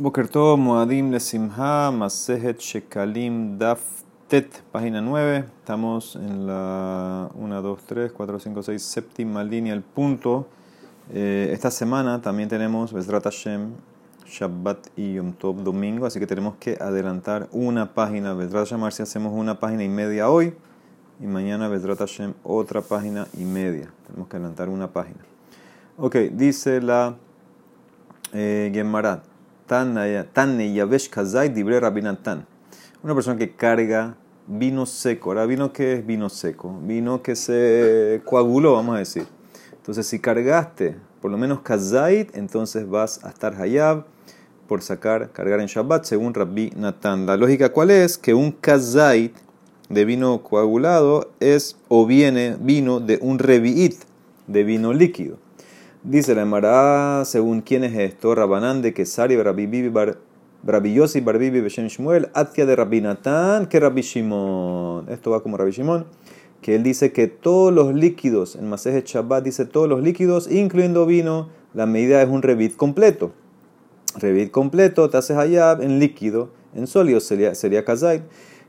Bokerto Moadim Lesimha Masejet Shekalim Daf Tet, página 9. Estamos en la 1, 2, 3, 4, 5, 6, séptima línea, el punto. Eh, esta semana también tenemos Bezrat Hashem, Shabbat y Yom Tov domingo, así que tenemos que adelantar una página. Bezrat Hashem, si hacemos una página y media hoy y mañana Bezrat Hashem otra página y media. Tenemos que adelantar una página. Ok, dice la eh, Gemara. Tanne Yavesh Kazai Dibre Rabinatan. Una persona que carga vino seco. Ahora, ¿vino qué es vino seco? Vino que se coaguló, vamos a decir. Entonces, si cargaste por lo menos Kazait, entonces vas a estar Hayab por sacar, cargar en Shabbat, según Rabbi Natan. La lógica, ¿cuál es? Que un Kazait de vino coagulado es o viene vino de un Revi'it, de vino líquido. Dice la Emara, según quién es esto, Rabanán de Kesari, Rabbi Bar, Rabbi Yossi, Barbibi, Beshem Shmuel, Atia de Rabbi Natán, que Rabbi Shimon. Esto va como Rabbi Shimon, que él dice que todos los líquidos, en Masejet Shabbat dice todos los líquidos, incluyendo vino, la medida es un revit completo. Revit completo, te haces hayab en líquido, en sólido sería, sería kazait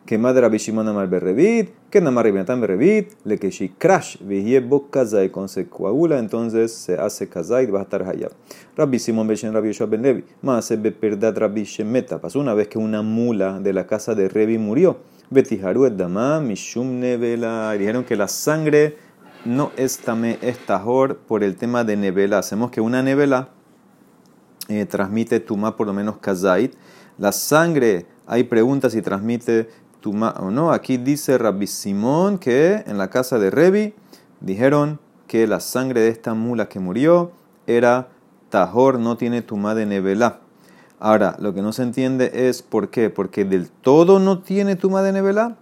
que madre Rabbi Shimon amar berrevit, que namar Rabinatán berrevit, le que shi crash vihie bok kazai, con se coagula, entonces se hace kazai y va a estar hayab. Rabbi Simon beshen Rabbi Yoshua ben Levi, más se beperdat Rabbi Shemeta, pasó una vez que una mula de la casa de Revi murió, betiharu et dama mishum nevela, dijeron que la sangre no es tamé estajor por el tema de nevela, hacemos que una nevela eh, transmite tuma por lo menos kazait, la sangre hay preguntas si transmite o no. Aquí dice Rabbi Simón que en la casa de Revi dijeron que la sangre de esta mula que murió era tajor, no tiene tuma de nevelá. Ahora, lo que no se entiende es por qué. Porque del todo no tiene tuma de nevelá.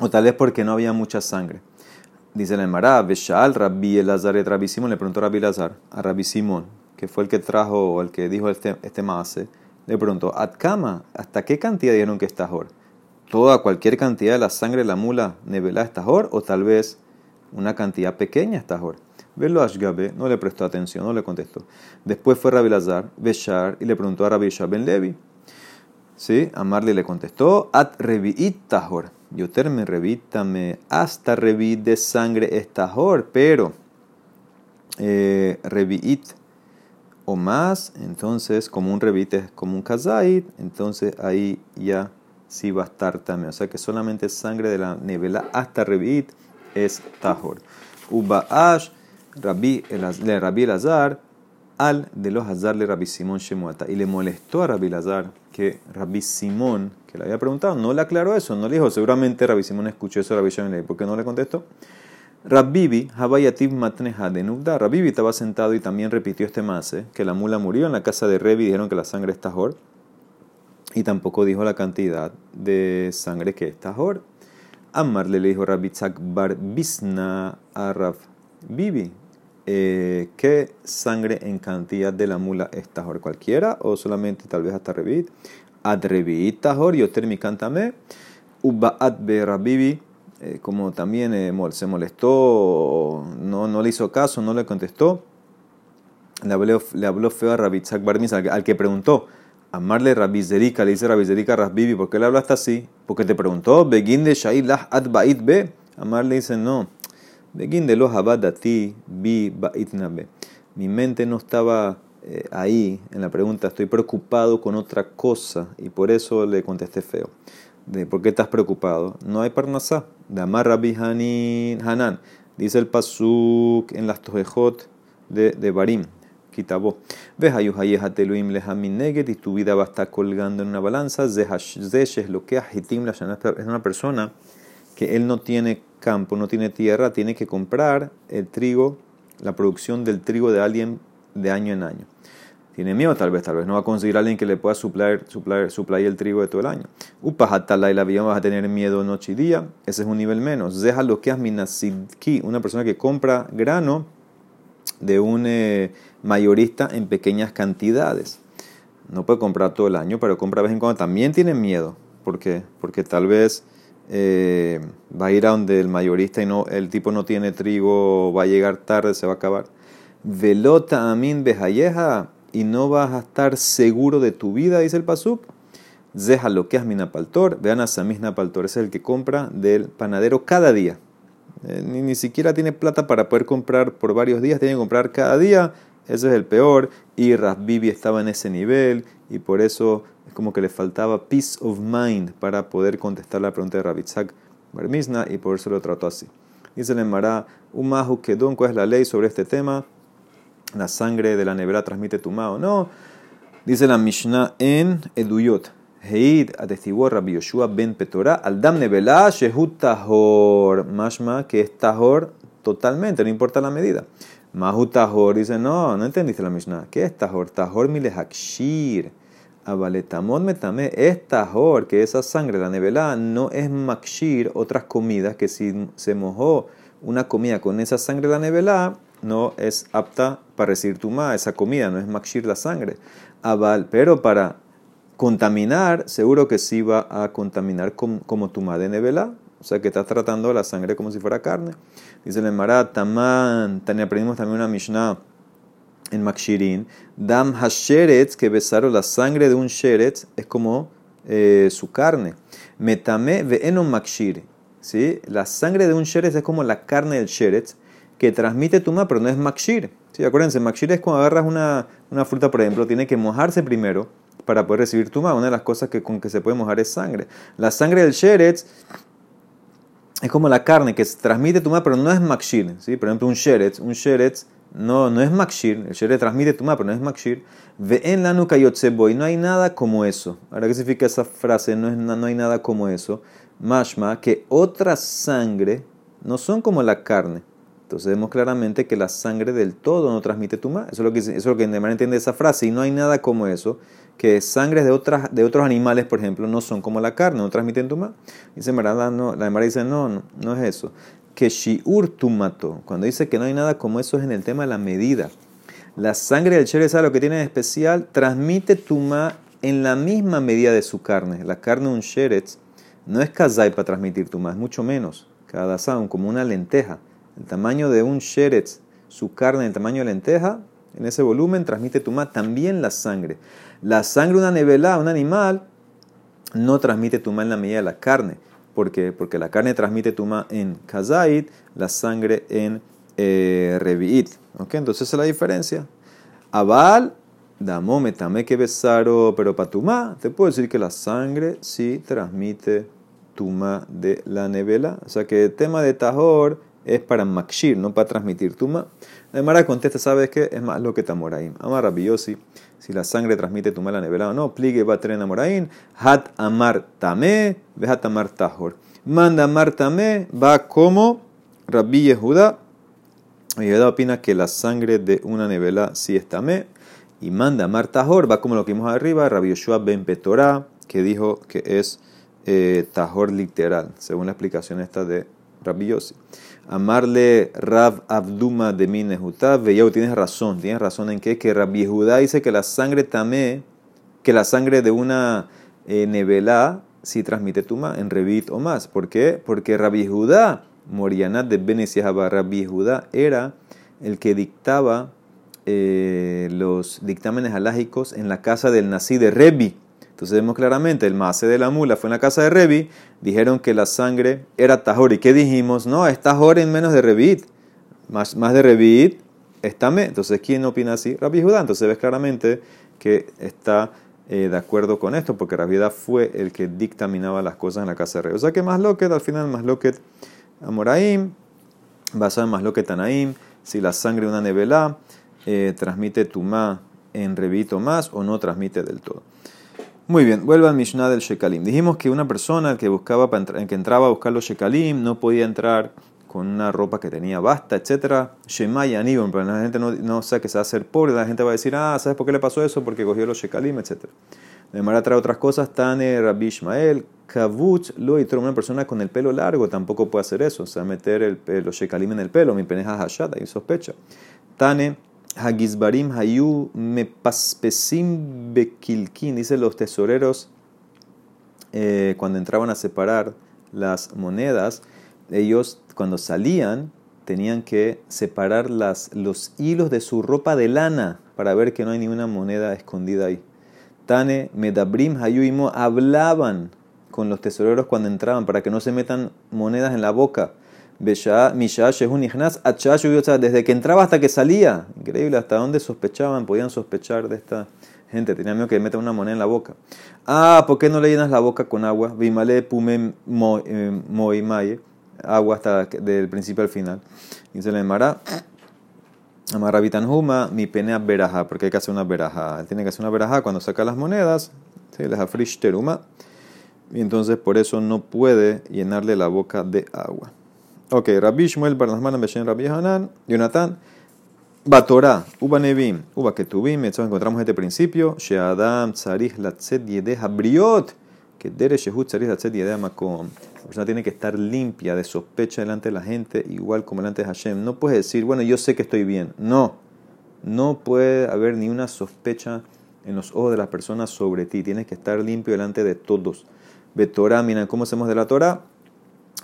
O tal vez porque no había mucha sangre. Dice la Emara, Beshal, Rabbi Elazar Rabbi Simón, le preguntó a Rabbi Elazar, a Rabbi Simón, que fue el que trajo, o el que dijo este, este maase, le preguntó, Atkama, ¿hasta qué cantidad dijeron que es tajor? Toda cualquier cantidad de la sangre de la mula nevelá estajor o tal vez una cantidad pequeña estajor. Velo Ashgabe no le prestó atención, no le contestó. Después fue Rabbi Lazar, Beshar, y le preguntó a Rabbi Ben Levi. ¿Sí? Amarle le contestó, At revi'it tahor. Yo terme revítame hasta revi de sangre estajor, pero eh, revi'it o más, entonces como un revite es como un kazait, entonces ahí ya sí va a estar también. O sea que solamente sangre de la nevela hasta Revit es Tahor. Uba'ash, Rabbi, le Rabbi Lazar, al de los Hazar le Rabbi Simón Shemuata. Y le molestó a Rabbi Lazar que Rabbi Simón, que le había preguntado, no le aclaró eso, no le dijo, seguramente Rabbi Simón escuchó eso a Rabbi Shemel, ¿por qué no le contestó? Rabbibi, Habayativ Matneha de Nubda. Rabbibi estaba sentado y también repitió este mase, que la mula murió en la casa de Revi, dijeron que la sangre es Tahor y tampoco dijo la cantidad de sangre que está ahora. Amarle le dijo Rabitzak Bar Bisna a Rav Bibi. Eh, ¿Qué sangre en cantidad de la mula está ahora? ¿Cualquiera o solamente tal vez hasta Revit? Ad Revit Tahor, yo mi cántame. Ubaat be Rabibi. Eh, como también eh, se molestó, no, no le hizo caso, no le contestó, le habló, le habló feo a Rabitzak Bar al, al que preguntó. Amarle Rabizerika, le dice Rabizerika a Rasbibi, ¿por qué le hablaste así? Porque te preguntó, Begin de Shailah ad bait be. Amarle dice, no, Begin de los abadati bi bait be. Mi mente no estaba eh, ahí en la pregunta, estoy preocupado con otra cosa y por eso le contesté feo. De, ¿Por qué estás preocupado? No hay parnasá. De Amar Rabbi Hanan, dice el pasuk en las tojejot de, de Barim quitabó. Ves ayuhayehatelu neget y tu vida va a estar colgando en una balanza. es lo que es una persona que él no tiene campo, no tiene tierra, tiene que comprar el trigo, la producción del trigo de alguien de año en año. Tiene miedo tal vez, tal vez no va a conseguir a alguien que le pueda suplir, suplir, suplir el trigo de todo el año. Upajatala y la vida vas a tener miedo noche y día. Ese es un nivel menos. Deja lo que es minasidki, una persona que compra grano de un eh, mayorista en pequeñas cantidades. No puede comprar todo el año, pero compra de vez en cuando. También tiene miedo. ¿Por qué? Porque tal vez eh, va a ir a donde el mayorista y no, el tipo no tiene trigo, va a llegar tarde, se va a acabar. Velota amin bejayeja y no vas a estar seguro de tu vida, dice el Pasuk. Zeja lo que es minapaltor, vean a Samis Napaltor, es el que compra del panadero cada día. Eh, ni, ni, siquiera tiene plata para poder comprar por varios días, tiene que comprar cada día. Ese es el peor. Y Rasbibi estaba en ese nivel y por eso es como que le faltaba peace of mind para poder contestar la pregunta de Rabitzak Barmizna y por eso lo trató así. Dice el Emara, Umahu Kedon, ¿cuál es la ley sobre este tema? La sangre de la nevera transmite tuma o no. Dice la Mishnah en Eduyot. Heid atestiguó Rabbi Yoshua ben Petorá al dam nevela shehut tahor. Mashma que es tahor totalmente, no importa la medida. Mahu tahor dice, no, no entendiste la Mishnah. ¿Qué es tahor? Tahor milehakshir. Abaletamot metame es tahor, que esa sangre, la nevela, no es makshir, otras comidas, que si se mojó una comida con esa sangre la nevela, no es apta para recibir tuma, esa comida, no es makshir la sangre. Abal, pero para contaminar, seguro que sí va a contaminar como, tuma de nevela, o sea que estás tratando la sangre como si fuera carne. Dice el Marat, Taman, aprendimos también una Mishnah en Makshirin, Dam Hasheretz, que besaron la sangre de un Sheretz, es como eh, su carne. Metame ve'enon Makshir. ¿sí? La sangre de un Sheretz es como la carne del Sheretz, que transmite tuma, pero no es Makshir. ¿sí? Acuérdense, Makshir es cuando agarras una, una, fruta, por ejemplo, tiene que mojarse primero para poder recibir tuma. Una de las cosas que, con que se puede mojar es sangre. La sangre del Sheretz es como la carne que transmite tuma, pero no es Makshir. ¿sí? Por ejemplo, un Sheretz, un Sheretz no, no es makshir, el shere transmite tuma, pero no es makshir. Ve en la nuca y no hay nada como eso. Ahora, ¿qué significa esa frase? No, es, no hay nada como eso. Mashma, que otra sangre no son como la carne. Entonces vemos claramente que la sangre del todo no transmite tuma. Eso es lo que, eso es lo que entiende esa frase. Y no hay nada como eso. Que sangres de, otras, de otros animales, por ejemplo, no son como la carne, no transmiten tuma. Dice Marada, no, la Mara dice, no, no, no es eso que shiur tumato. Cuando dice que no hay nada como eso es en el tema de la medida. La sangre del sheretz, lo que tiene de especial? Transmite tuma en la misma medida de su carne. La carne de un sheretz no es kazai para transmitir tuma, es mucho menos. Cada sound, como una lenteja. El tamaño de un sheretz, su carne, el tamaño de lenteja, en ese volumen transmite tuma también la sangre. La sangre una nevela, un animal, no transmite tuma en la medida de la carne. ¿Por qué? Porque la carne transmite tuma en kazait, la sangre en eh, reviit. Entonces esa es la diferencia. Abal, damo metame que besaro, pero para tuma, te puedo decir que la sangre sí transmite tuma de la nevela. O sea que el tema de tajor es para makshir, no para transmitir tuma. Además, contesta, ¿sabes qué? Es más lo que tamoraim. Amar rabiosi si la sangre transmite tu mala nevela o no. Pligue va a moraín. Hat amar tame, hat amar tahor. Manda amar tame, va como Rabbi Yehuda. Yehuda opina que la sangre de una nevela sí es tamé. Y manda amar tahor, va como lo que vimos arriba. Rabbi Yoshua ben Petorá, que dijo que es eh, tahor literal, según la explicación esta de Rabbi Yossi. Amarle Rav Abduma de Minehutá, Veyau, tienes razón, tienes razón en qué, que Rabbi Judá dice que la sangre tamé, que la sangre de una eh, nevela si transmite tuma en revit o más. ¿Por qué? Porque Rabbi Judá, Morianat de Benesiahaba, Rabbi Judá era el que dictaba eh, los dictámenes alágicos en la casa del nací de Rebi. Entonces vemos claramente, el mase de la mula fue en la casa de Revi, dijeron que la sangre era tajor. ¿Y qué dijimos? No, es tajor en menos de Revit. Más, más de Revit está me. Entonces, ¿quién opina así? Rabbi Judá. Entonces ves claramente que está eh, de acuerdo con esto, porque Rabbi Judá fue el que dictaminaba las cosas en la casa de Revi. O sea que más loquet, al final más loquet Amoraim, basado en más loquet Anaim, si la sangre de una nevela eh, transmite tumá en Revit o más o no transmite del todo. Muy bien, vuelve al Mishnah del Shekalim. Dijimos que una persona que, buscaba que entraba a buscar los Shekalim no podía entrar con una ropa que tenía basta, etc. Shemay Anibon, pero la gente no, no sabe que se va a hacer pobre, la gente va a decir, ah, ¿sabes por qué le pasó eso? Porque cogió los Shekalim, etc. Además trae otras cosas, Tane Rabbi Ishmael, Kavut, lo y una persona con el pelo largo tampoco puede hacer eso, o sea, meter el, los Shekalim en el pelo, mi peneja hashada, y sospecha. Tane Hagizbarim Hayu Mepaspesim Bekilkin, dice los tesoreros eh, cuando entraban a separar las monedas, ellos cuando salían tenían que separar las, los hilos de su ropa de lana para ver que no hay ninguna moneda escondida ahí. Tane, Medabrim, Hayuimo hablaban con los tesoreros cuando entraban para que no se metan monedas en la boca. Desde que entraba hasta que salía. Increíble, hasta dónde sospechaban, podían sospechar de esta gente. Tenían miedo que metan una moneda en la boca. Ah, ¿por qué no le llenas la boca con agua? Vimale pume moimaye. Agua hasta del principio al final. Dice la Emara. Amarabitan Huma, mi penea veraja, porque hay que hacer una veraja. tiene que hacer una veraja cuando saca las monedas. ¿sí? Les afrish teruma. Y entonces por eso no puede llenarle la boca de agua. Ok, Rabbi Shmuel Barnasman Beshen Rabbi Hanan, Jonathan, Batorá, Uba Nevim, Uba Ketubim, encontramos este principio, Sheadam Tzarich Latzet Yedeha Briot, que Dere Shehut Tzarich Latzet Yedeha Makom. La persona tiene que estar limpia de sospecha delante de la gente, igual como delante de Hashem. No puedes decir, bueno, yo sé que estoy bien. No, no puede haber ni una sospecha en los ojos de las personas sobre ti. Tienes que estar limpio delante de todos. Betorá, miren cómo hacemos de la Torah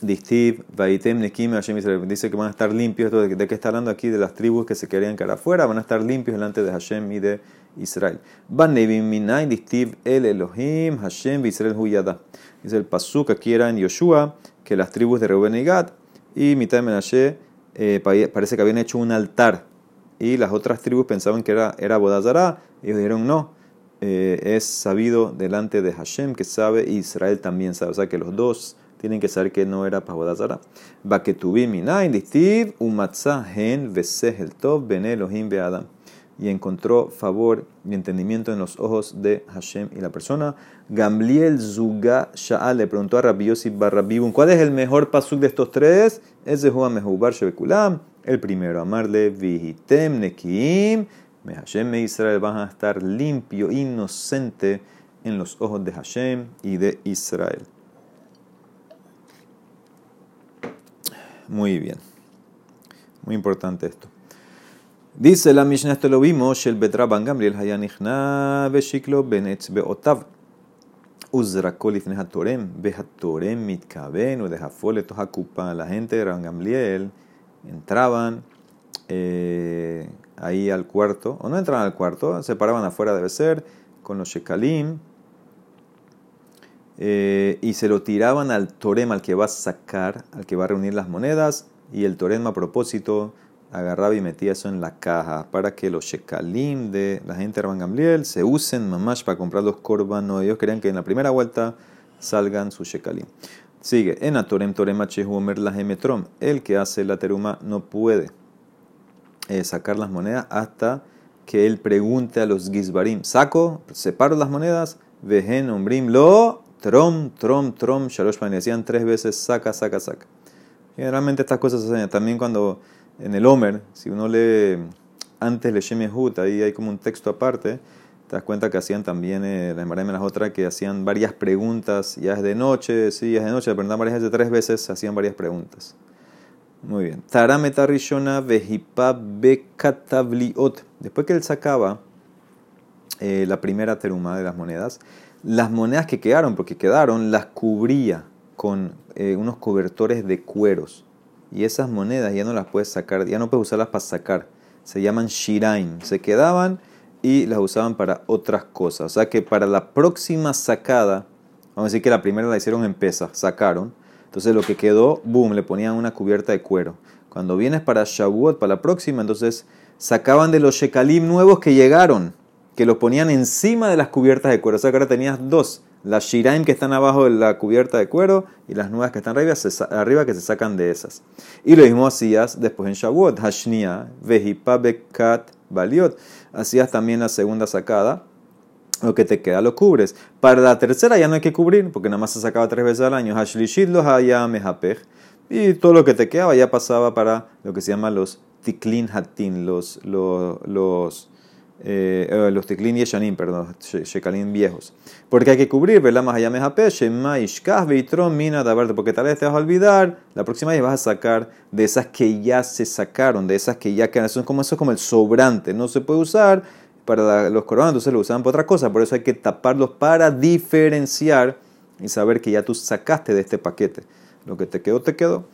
Distiv, Vaitem, Nekim, Hashem Israel. Dice que van a estar limpios. ¿De, ¿De qué está hablando aquí? De las tribus que se querían quedar afuera. Van a estar limpios delante de Hashem y de Israel. Van Minay, Distiv, El Elohim, Hashem, Israel Huyada. Dice el Pasuk aquí era en Yoshua, que las tribus de Reuben y Gad y Mitai Menashe eh, parece que habían hecho un altar. Y las otras tribus pensaban que era, era Bodazara. Ellos dijeron no. Eh, es sabido delante de Hashem que sabe y Israel también sabe. O sea que los dos tienen que saber que no era Pahodazara. Y encontró favor y entendimiento en los ojos de Hashem y la persona. Gamliel Zuga Sha'al le preguntó a Rabbi Yossi Barrabibun, ¿cuál es el mejor pasuk de estos tres? Es de Juan Mehubar Shebekulam. El primero, amarle vihitem nekim. Me Hashem me Israel van a estar limpio, inocente en los ojos de Hashem y de Israel. Muy bien. Muy importante esto. Dice la Mishnah, esto lo vimos, el Betra Ban Gamliel Hayanichna Beshiklo Benetz Beotav. Uzrakol ifne hatorem, behatorem mitkaben, o de jafole hakupa. La gente de Ban Gamliel entraban eh, ahí al cuarto, o no entraban al cuarto, se paraban afuera, debe ser, con los shekalim eh, y se lo tiraban al torem, al que va a sacar, al que va a reunir las monedas, y el torem a propósito agarraba y metía eso en la caja para que los shekalim de la gente de Rabban Gamliel se usen mamash para comprar los korbanos. Ellos querían que en la primera vuelta salgan sus shekalim. Sigue, en Atorem Torem Omer la Gemetrom. El que hace la teruma no puede eh, sacar las monedas hasta que él pregunte a los gizbarim: ¿saco? ¿Separo las monedas? Vejen, ombrim, lo Trom, trom, trom, shalosh Decían tres veces saca, saca, saca. Generalmente estas cosas se hacen también cuando en el Homer, si uno lee antes le Shemehut, ahí hay como un texto aparte, te das cuenta que hacían también, eh, la Emara las otras, que hacían varias preguntas, ya es de noche, sí, es de noche, pero varias veces, tres veces hacían varias preguntas. Muy bien. Tarameta Rishona Vejipa Bekatabliot. Después que él sacaba eh, la primera teruma de las monedas, las monedas que quedaron, porque quedaron, las cubría con eh, unos cobertores de cueros. Y esas monedas ya no las puedes sacar, ya no puedes usarlas para sacar. Se llaman shiraim. Se quedaban y las usaban para otras cosas. O sea que para la próxima sacada, vamos a decir que la primera la hicieron en pesa, sacaron. Entonces lo que quedó, boom, le ponían una cubierta de cuero. Cuando vienes para Shavuot, para la próxima, entonces sacaban de los shekalim nuevos que llegaron que lo ponían encima de las cubiertas de cuero. O sea que ahora tenías dos, las shiraim que están abajo de la cubierta de cuero y las nuevas que están arriba, que se sacan de esas. Y lo mismo hacías después en Shavuot, Hashnia, Vejipa Bekat Baliot. Hacías también la segunda sacada, lo que te queda lo cubres. Para la tercera ya no hay que cubrir, porque nada más se sacaba tres veces al año. Hashlishit lo Y todo lo que te quedaba ya pasaba para lo que se llama los tiklin hatin, los, los, los eh, eh, los tiklin yeshanim, perdón, shekalim viejos. Porque hay que cubrir, ¿verdad? Más allá veitron mina porque tal vez te vas a olvidar, la próxima vez vas a sacar de esas que ya se sacaron, de esas que ya quedan, eso es como, eso es como el sobrante, no se puede usar para los coronas, entonces lo usaban para otra cosa, por eso hay que taparlos para diferenciar y saber que ya tú sacaste de este paquete. Lo que te quedó, te quedó.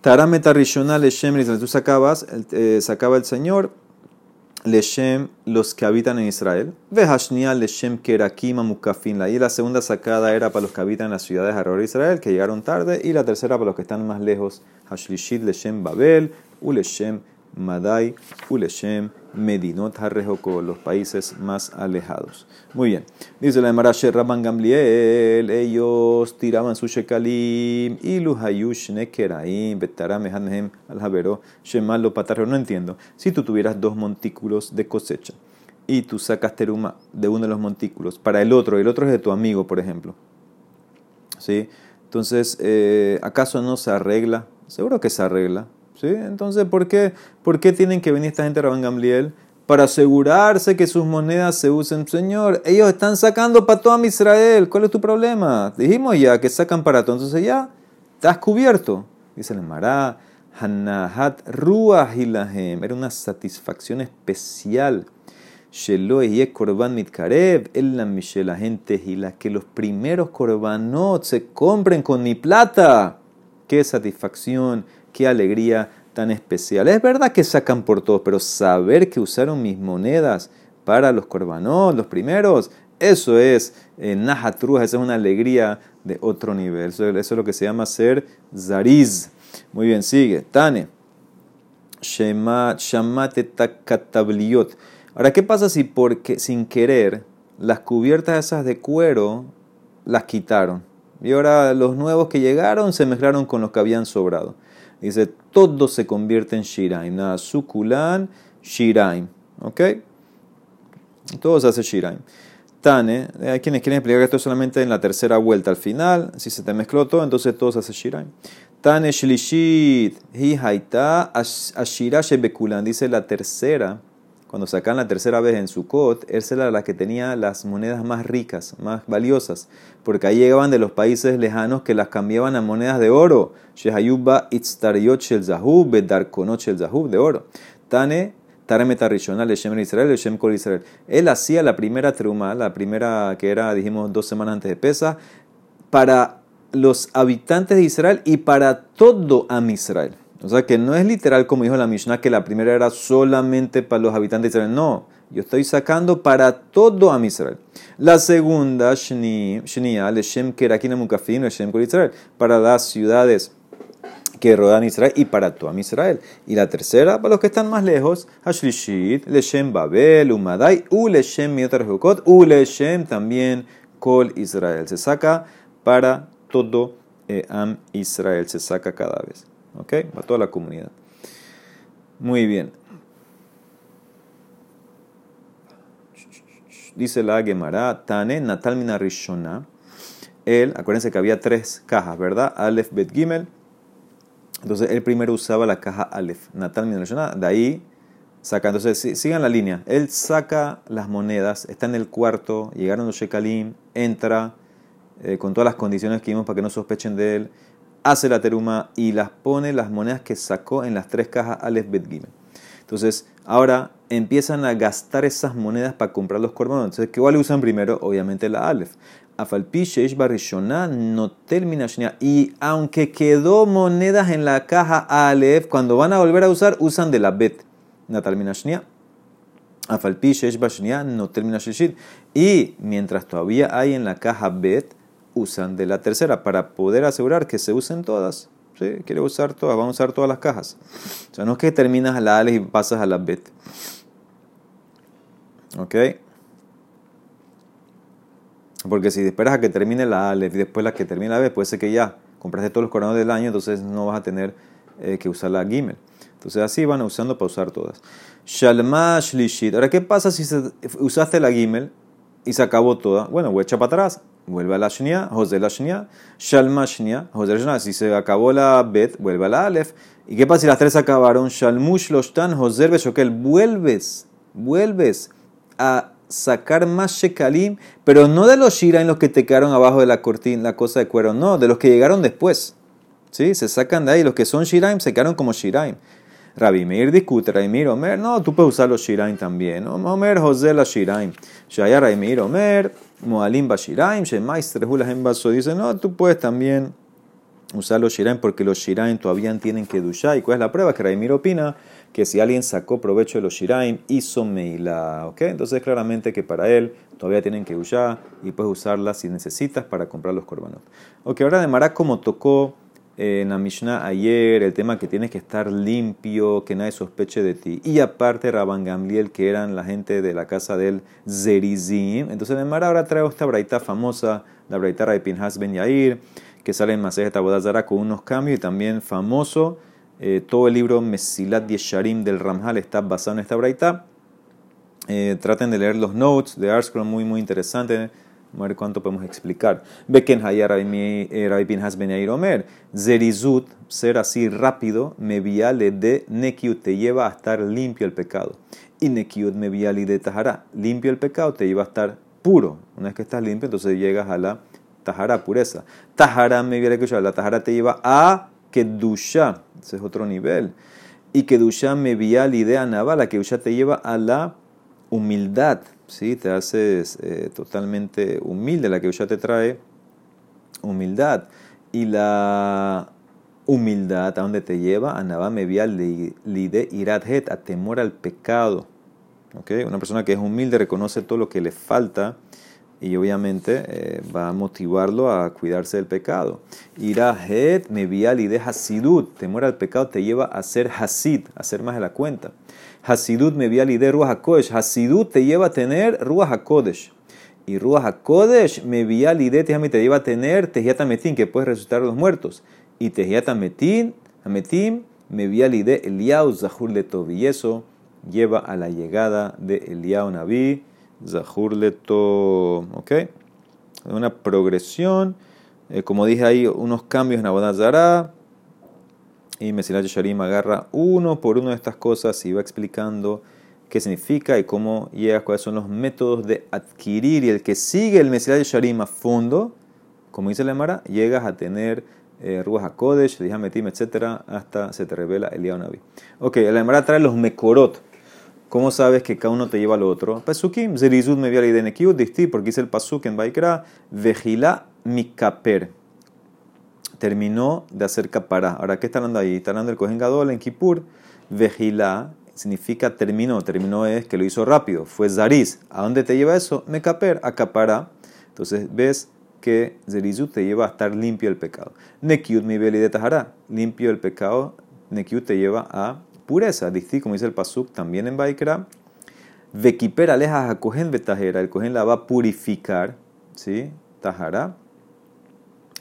Tarameta Rishonah Leshem Tú sacabas, eh, sacaba el Señor Leshem, los que habitan en Israel. Vehashnia Leshem Kerakima Mukafin. Y la segunda sacada era para los que habitan en las ciudades alrededor de Israel, que llegaron tarde. Y la tercera para los que están más lejos. Hashlishit Leshem Babel, Uleshem Madai, Uleshem Medinot Harrejoko, los países más alejados. Muy bien. Dice la Emarache Rabban Gamliel, ellos tiraban su shekalim y hayush nekeraim, betaram ehanhem al habero, shemalo patarro. No entiendo. Si tú tuvieras dos montículos de cosecha y tú sacas teruma de uno de los montículos para el otro, el otro es de tu amigo, por ejemplo. ¿Sí? Entonces, eh, ¿acaso no se arregla? Seguro que se arregla. Entonces, ¿por qué, ¿por qué tienen que venir esta gente a Rabban Gamliel? Para asegurarse que sus monedas se usen. Señor, ellos están sacando para todo Israel. ¿Cuál es tu problema? Dijimos ya que sacan para todo. Entonces ya, estás cubierto. Dice el Mará, Hanahat Ruahilahem. Era una satisfacción especial. y Korban Mitkarev, la gente y la que los primeros korbanot se compren con mi plata. ¡Qué satisfacción! Qué alegría tan especial. Es verdad que sacan por todos, pero saber que usaron mis monedas para los corbanos, los primeros, eso es eh, esa es una alegría de otro nivel. Eso, es lo que se llama ser zariz. Muy bien, sigue. Tane. Shamate takatabliot. Ahora, ¿qué pasa si porque sin querer las cubiertas esas de cuero las quitaron? Y ahora los nuevos que llegaron se mezclaron con los que habían sobrado. Dice, todo se convierte en Shiraim. Nada, Sukulan, Shiraim. ¿Ok? Todo se hace Shiraim. Tane, hay quienes quieren explicar que esto es solamente en la tercera vuelta al final. Si se te mezcló todo, entonces todo se hace Shiraim. Tane Shlishit, Hi Haita, Ashira Shebekulan. Dice la tercera cuando sacan la tercera vez en Sukkot, esa era la que tenía las monedas más ricas, más valiosas, porque ahí llegaban de los países lejanos que las cambiaban a monedas de oro. Shehayuba itztariot shel zahub, bedarkonot shel zahub, de oro. Tane, Israel, Shem Kol Israel. Él hacía la primera truma, la primera que era, dijimos, dos semanas antes de Pesa, para los habitantes de Israel y para todo Am Israel. O sea que no es literal como dijo la Mishnah que la primera era solamente para los habitantes de Israel. No, yo estoy sacando para todo a Israel. La segunda, Shnia, Leshem Kerakina Mukafin, Leshem Israel, para las ciudades que rodean Israel y para todo Israel. Y la tercera, para los que están más lejos, Hashlishit, Leshem Babel, Umadai, U Leshem Miotar U Leshem también Kol Israel. Se saca para todo eh, Am Israel, se saca cada vez. ¿Ok? Para toda la comunidad. Muy bien. Dice la Gemara, Tane Natal Mina Rishona. Él, acuérdense que había tres cajas, ¿verdad? Aleph Bet Gimel. Entonces él primero usaba la caja Aleph, Natal Mina Rishona. De ahí saca. Entonces sigan la línea. Él saca las monedas, está en el cuarto, llegaron los Shekalim, entra eh, con todas las condiciones que vimos para que no sospechen de él hace la teruma y las pone las monedas que sacó en las tres cajas Aleph Bet Gimel. Entonces, ahora empiezan a gastar esas monedas para comprar los corbanos. Entonces, ¿qué le usan primero? Obviamente la Aleph. Afalpi Barishona no termina Y aunque quedó monedas en la caja Aleph, cuando van a volver a usar, usan de la Bet. Natalmina Shnia. Afalpi Sheish no termina Y mientras todavía hay en la caja Bet, usan de la tercera para poder asegurar que se usen todas. ¿sí? Quiere usar todas, vamos a usar todas las cajas. O sea, no es que terminas a la A y pasas a la Bet. ¿Ok? Porque si esperas a que termine la Aleph y después la que termine la B, puede ser que ya compraste todos los coronados del año, entonces no vas a tener eh, que usar la Gimel. Entonces así van usando para usar todas. Shalma Shlishit. Ahora, ¿qué pasa si usaste la Gimel y se acabó toda? Bueno, voy a echar para atrás vuelve a la Shnia, José la Shnia, Shalma Shnia, José la Shnia. Si se acabó la Bet, vuelve a la Aleph. ¿Y qué pasa si las tres acabaron? Shalmush Loshtan, José Beshokel. Vuelves, vuelves a sacar más Shekalim, pero no de los Shiraim los que te quedaron abajo de la cortina, la cosa de cuero, no, de los que llegaron después. ¿Sí? Se sacan de ahí. Los que son Shiraim se quedaron como Shiraim. Rabbi Meir discute, Raimir Omer, no, tú puedes usar los Shiraim también. Omer José la Shiraim. Shaya Raimir Omer, Moalim Bashiraim, Shemaistre Hulahem Baso. Dice, no, tú puedes también usar los shiraim porque los shiraim todavía tienen que dushar. ¿Y cuál es la prueba? Que Raimir opina que si alguien sacó provecho de los shiraim, hizo meila. ¿ok? Entonces claramente que para él todavía tienen que dushar y puedes usarla si necesitas para comprar los korbanot. Ok, ahora de Mará como tocó en la Mishnah ayer, el tema que tienes que estar limpio, que nadie sospeche de ti. Y aparte Rabban Gamliel, que eran la gente de la casa del Zerizim. Entonces en Mara ahora traigo esta braita famosa, la braita de Pinhas Ben Yair, que sale en Masejet Abodazara con unos cambios y también famoso. Eh, todo el libro Mesilat Yesharim del Ramjal está basado en esta braita. Eh, traten de leer los notes de Arscroll, muy muy interesante a ver cuánto podemos explicar. Beken Hayar Pinhas Ben Omer. Zerizut, ser así rápido, me viale de Nekiut, te lleva a estar limpio el pecado. Y Nekiut me viale de Tahara. Limpio el pecado te lleva a estar puro. Una vez que estás limpio, entonces llegas a la Tahara, pureza. Tahara me viale que la Tahara te lleva a Kedusha. Ese es otro nivel. Y Kedusha me viale de Anaba, la Kedusha te lleva a la humildad. ¿Sí? te haces eh, totalmente humilde, la que ya te trae humildad. Y la humildad, ¿a dónde te lleva? A me lide iradhet, a temor al pecado. ¿Okay? Una persona que es humilde reconoce todo lo que le falta y obviamente eh, va a motivarlo a cuidarse del pecado. Irahet me lide hasidut, temor al pecado te lleva a ser hasid, a ser más de la cuenta. Hasidut me vía lider Ruach HaKodesh. Hasidut te lleva a tener Ruach HaKodesh. Y Ruach HaKodesh me vía lider te lleva a tener Tejiat Ametim, que puedes resucitar a los muertos. Y Tejiat Ametim, me vía lider Eliyahu Zahur Letov. Y eso lleva a la llegada de Eliyahu Naví Zahur Letov. ¿Ok? Una progresión. Eh, como dije ahí, unos cambios en Abodazara y Mesilat Yesharim agarra uno por uno de estas cosas y va explicando qué significa y cómo llega, cuáles son los métodos de adquirir. Y el que sigue el Mesilat Yesharim a fondo, como dice la Mara, llegas a tener eh, Ruach HaKodesh, Metim, etc. hasta se te revela el Naví. Ok, la Mara trae los Mekorot. ¿Cómo sabes que cada uno te lleva al otro? Pasukim, Zerizud me via la Disti, porque dice el Pasuk en Baikra, Vejila Mikaper terminó de hacer capará. Ahora, ¿qué está hablando ahí? Está hablando del Kohen Gadol en Kippur. Vejilá significa terminó. Terminó es que lo hizo rápido. Fue Zariz. ¿A dónde te lleva eso? Mekaper, a capará. Entonces, ves que Zerizut te lleva a estar limpio el pecado. Nekiut mi beli de Tahara. Limpio el pecado. Nekiut te lleva a pureza. Dice, como dice el Pasuk también en Baikra. Vekiper aleja a Kohen betajera. El Kohen la va a purificar. ¿Sí? Tahara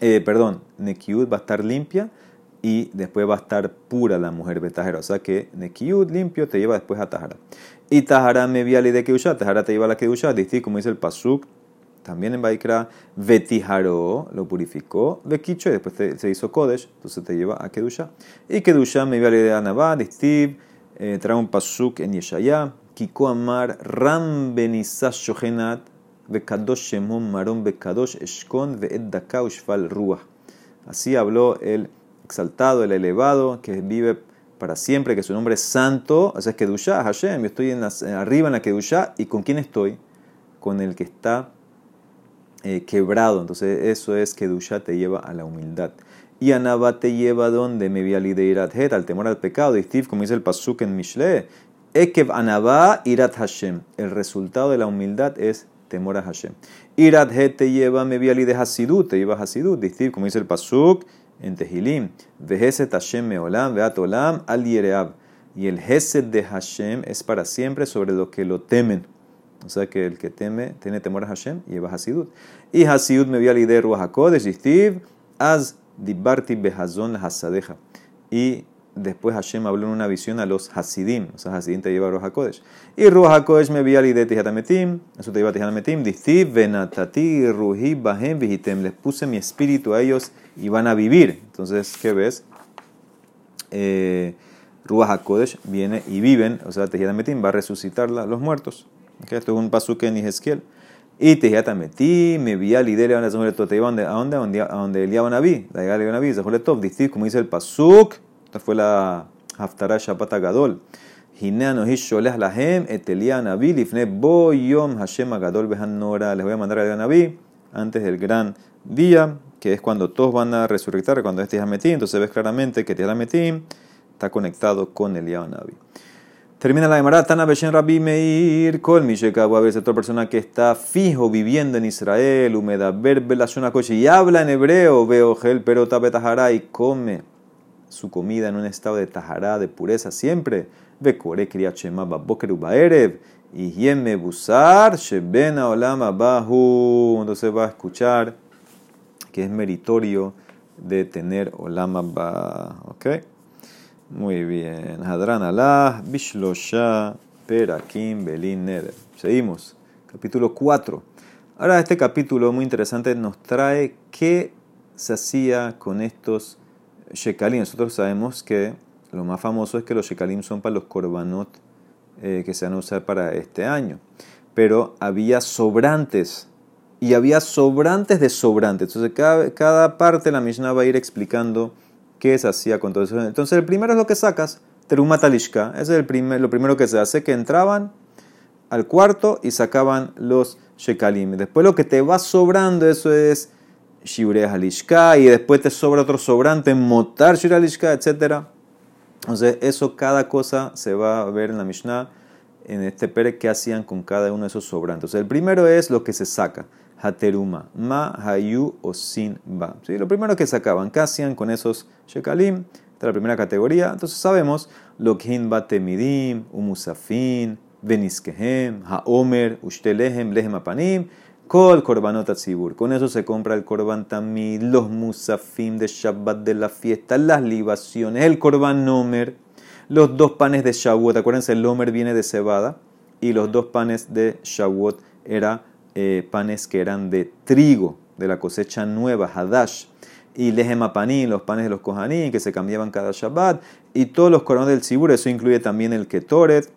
eh, perdón, Nekiud va a estar limpia y después va a estar pura la mujer betajera. O sea que Nekiud limpio te lleva después a Tahara. Y Tahara me vía de Keusha, Tahara te lleva a la Keusha, como dice el Pasuk, también en Baikra, Vetijaro lo purificó, Vekicho y después se hizo Kodesh, entonces te lleva a Kedusha. Y Kedusha me vía de Anabá, Distiv, eh, trae un Pasuk en Yeshaya, Kiko Amar, Ram Benisash Shohenat, Maron Eshkon Así habló el exaltado, el elevado, que vive para siempre, que su nombre es santo. O sea, es Kedusha, Hashem. Yo estoy en arriba en la Kedusha. ¿Y con quién estoy? Con el que está eh, quebrado. Entonces, eso es Kedusha, te lleva a la humildad. Y Anaba te lleva a donde me vi al al temor al pecado. Y Steve, como dice el Pasuk en Mishle, Ekev Anaba irat Hashem. El resultado de la humildad es temor a Hashem. Irat te lleva me viali de Hasidut, te lleva Hasidut, distir, como dice el Pasuk en Tehilim, Vejeset Hashem meolam, veat olam al yereab. Y el Hesed de Hashem es para siempre sobre los que lo temen. O sea que el que teme, tiene temor a Hashem, lleva Hasidut. Y Hasidut me viali de Ruach HaKodesh, distir, az dibarti behazon hasadeja. Y después Hashem habló en una visión a los Hasidim, o sea, Hasidim te lleva a Ruach. Y Ruach me vía de Tijatametim, eso te lleva a Tijatametim, Distiv, Venatati, Ruhi, Bahem, Vihitem, les puse mi espíritu a ellos y van a vivir. Entonces, ¿qué ves? Eh, Ruach viene y viven, o sea, Tijatametim va a resucitar los muertos. Okay, esto es un pasuque en Ezequiel. Y Tijatametim, me vía lidere a donde, a donde, a donde, a donde Eliab Naví, la llegada de Naví, Zahuletov, Distiv, como dice el pasuk, esta fue la Haftarah Shabbat Agadol. Les voy a mandar a Nabi antes del gran día, que es cuando todos van a resucitar, cuando es Tijametim, entonces ves claramente que Tijametim está conectado con el Navi. Termina la Gemara, Tana Beshen Rabbi Meir, Kol Mishekabu, a veces otra persona que está fijo viviendo en Israel, humedad, ver coche y habla en hebreo, veo gel, pero tabetajara y come su comida en un estado de tajará, de pureza siempre. Ve kore kriachema baboker ubaerev, y yeme busar, shebena olama bahu. Entonces va a escuchar que es meritorio de tener olama ba. ¿Ok? Muy bien. Hadran Allah, Bishlosha, Perakim, Belin, Neder. Seguimos. Capítulo 4. Ahora este capítulo muy interesante nos trae qué se hacía con estos shekalim. Nosotros sabemos que lo más famoso es que los shekalim son para los korbanot eh, que se van a usar para este año. Pero había sobrantes y había sobrantes de sobrantes. Entonces cada, cada parte la Mishnah va a ir explicando qué se hacía con todo eso. Entonces el primero es lo que sacas, teruma talishka. Es el primer, lo primero que se hace, que entraban al cuarto y sacaban los shekalim. Después lo que te va sobrando, eso es shiure halishka, y después te sobra otro sobrante, motar shiure halishka, etc. Entonces eso, cada cosa se va a ver en la Mishnah, en este pere, qué hacían con cada uno de esos sobrantes. el primero es lo que se saca hateruma, ma, hayu o sin ba. ¿Sí? Lo primero que sacaban, ¿qué hacían con esos shekalim? Esta es la primera categoría. Entonces sabemos, lokhin batemidim, umusafin, beniskehem, haomer, ushtelehem, lehem apanim, kol korbanot. Con eso se compra el korban tamid, los musafim de Shabbat de la fiesta, las libaciones, el korban omer, los dos panes de Shavuot. Acuérdense, el omer viene de cebada y los dos panes de Shavuot era eh, panes que eran de trigo, de la cosecha nueva, Hadash, y lehemapanim, los panes de los kohanim, que se cambiaban cada Shabbat, y todos los coronas del Sibur, eso incluye también el ketoret,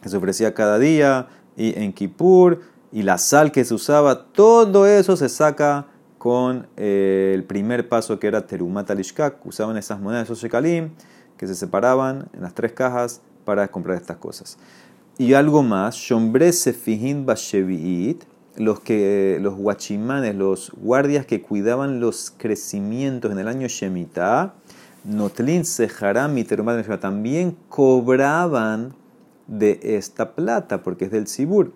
que se ofrecía cada día, y en Kippur, y la sal que se usaba, todo eso se saca con eh, el primer paso que era Terumat Alishkak, usaban esas monedas, esos shekalim, que se separaban en las tres cajas para comprar estas cosas. Y algo más, Shombre Sefihin los, que, los guachimanes, los guardias que cuidaban los crecimientos en el año Shemitah, Notlin Seharam y también cobraban de esta plata, porque es del Sibur.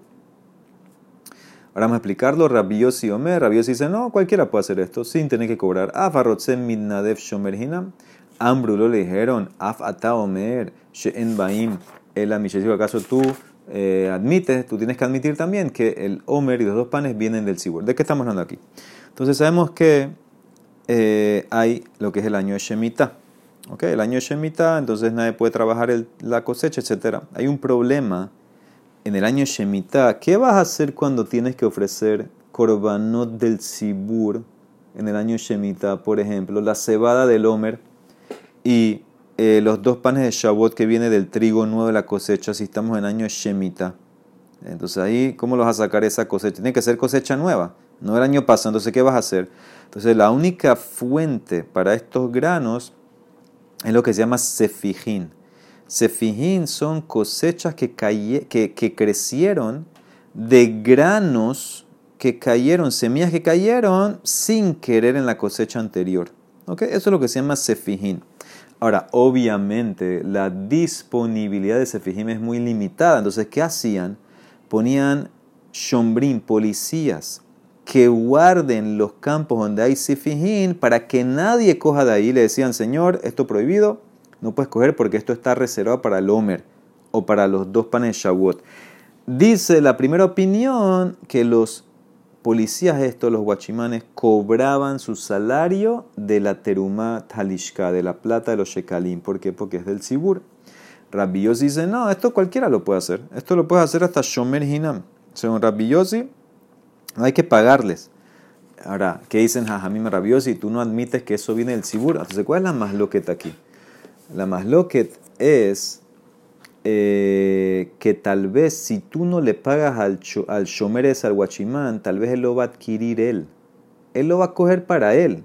Ahora vamos a explicarlo. Rabiosi Omer. Rabiosi dice: No, cualquiera puede hacer esto sin tener que cobrar. Afarotzen Midnadev Shomer Hinam. Ambrulo le dijeron: Af Ata Omer. She'en Baim el ¿acaso tú eh, admites, tú tienes que admitir también que el Homer y los dos panes vienen del Sibur? ¿De qué estamos hablando aquí? Entonces sabemos que eh, hay lo que es el año de Shemitah. El año de Shemitah, entonces nadie puede trabajar la cosecha, etc. Hay un problema en el año Shemitah. ¿Qué vas a hacer cuando tienes que ofrecer korbanot del Sibur en el año Shemitah? Por ejemplo, la cebada del Homer y eh, los dos panes de Shavuot que viene del trigo nuevo de la cosecha, si estamos en año Shemitah. Entonces ahí, ¿cómo los vas a sacar esa cosecha? Tiene que ser cosecha nueva, no el año pasado. Entonces, ¿qué vas a hacer? Entonces, la única fuente para estos granos es lo que se llama sefijín. Sefijín son cosechas que, crecieron de granos que cayeron, semillas que cayeron sin querer en la cosecha anterior. ¿Okay? Eso es lo que se llama sefijín. Ahora, obviamente, la disponibilidad de Sefijim es muy limitada. Entonces, ¿qué hacían? Ponían shombrim, policías, que guarden los campos donde hay Sefijim para que nadie coja de ahí. Le decían, Señor, esto prohibido, no puedes coger porque esto está reservado para el Homer o para los dos panes de Shavuot. Dice la primera opinión que los policías estos, los guachimanes, cobraban su salario de la terumá talishka, de la plata de los shekalim. ¿Por qué? Porque es del sibur. Rabbi dice, no, esto cualquiera lo puede hacer. Esto lo puede hacer hasta Shomer Hinam. Según Rabbi no hay que pagarles. Ahora, ¿qué dicen Jajamim Rabbi Tú no admites que eso viene del sibur. Entonces, ¿cuál es la masloquet aquí? La masloquet es eh, que tal vez si tú no le pagas al, al shomeres, al guachimán, tal vez él lo va a adquirir él. Él lo va a coger para él.